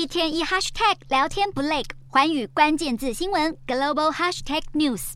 一天一 hashtag 聊天不累，寰宇关键字新闻 global hashtag news。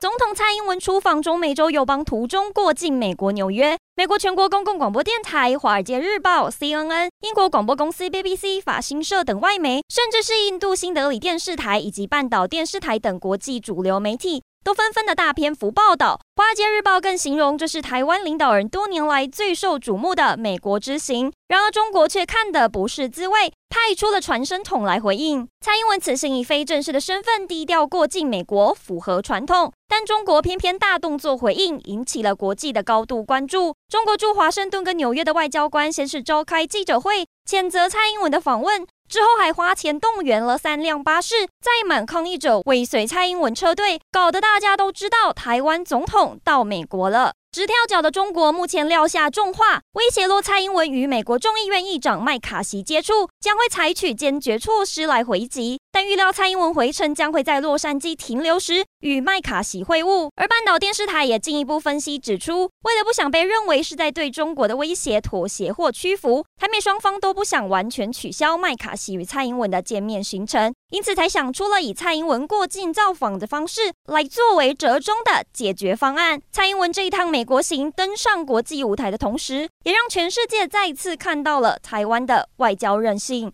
总统蔡英文出访中美洲友邦途中过境美国纽约，美国全国公共广播电台、华尔街日报、CNN、英国广播公司 BBC、法新社等外媒，甚至是印度新德里电视台以及半岛电视台等国际主流媒体。都纷纷的大篇幅报道，《华尔街日报》更形容这是台湾领导人多年来最受瞩目的美国之行。然而，中国却看得不是滋味，派出了传声筒来回应。蔡英文此行以非正式的身份低调过境美国，符合传统，但中国偏偏大动作回应，引起了国际的高度关注。中国驻华盛顿跟纽约的外交官先是召开记者会，谴责蔡英文的访问。之后还花钱动员了三辆巴士，载满抗议者尾随蔡英文车队，搞得大家都知道台湾总统到美国了。直跳脚的中国目前撂下重话，威胁若蔡英文与美国众议院议长麦卡锡接触，将会采取坚决措施来回击。但预料蔡英文回程将会在洛杉矶停留时与麦卡锡会晤。而半岛电视台也进一步分析指出，为了不想被认为是在对中国的威胁妥协或屈服，台美双方都不想完全取消麦卡锡与蔡英文的见面行程，因此才想出了以蔡英文过境造访的方式来作为折中的解决方案。蔡英文这一趟美国行登上国际舞台的同时，也让全世界再次看到了台湾的外交韧性。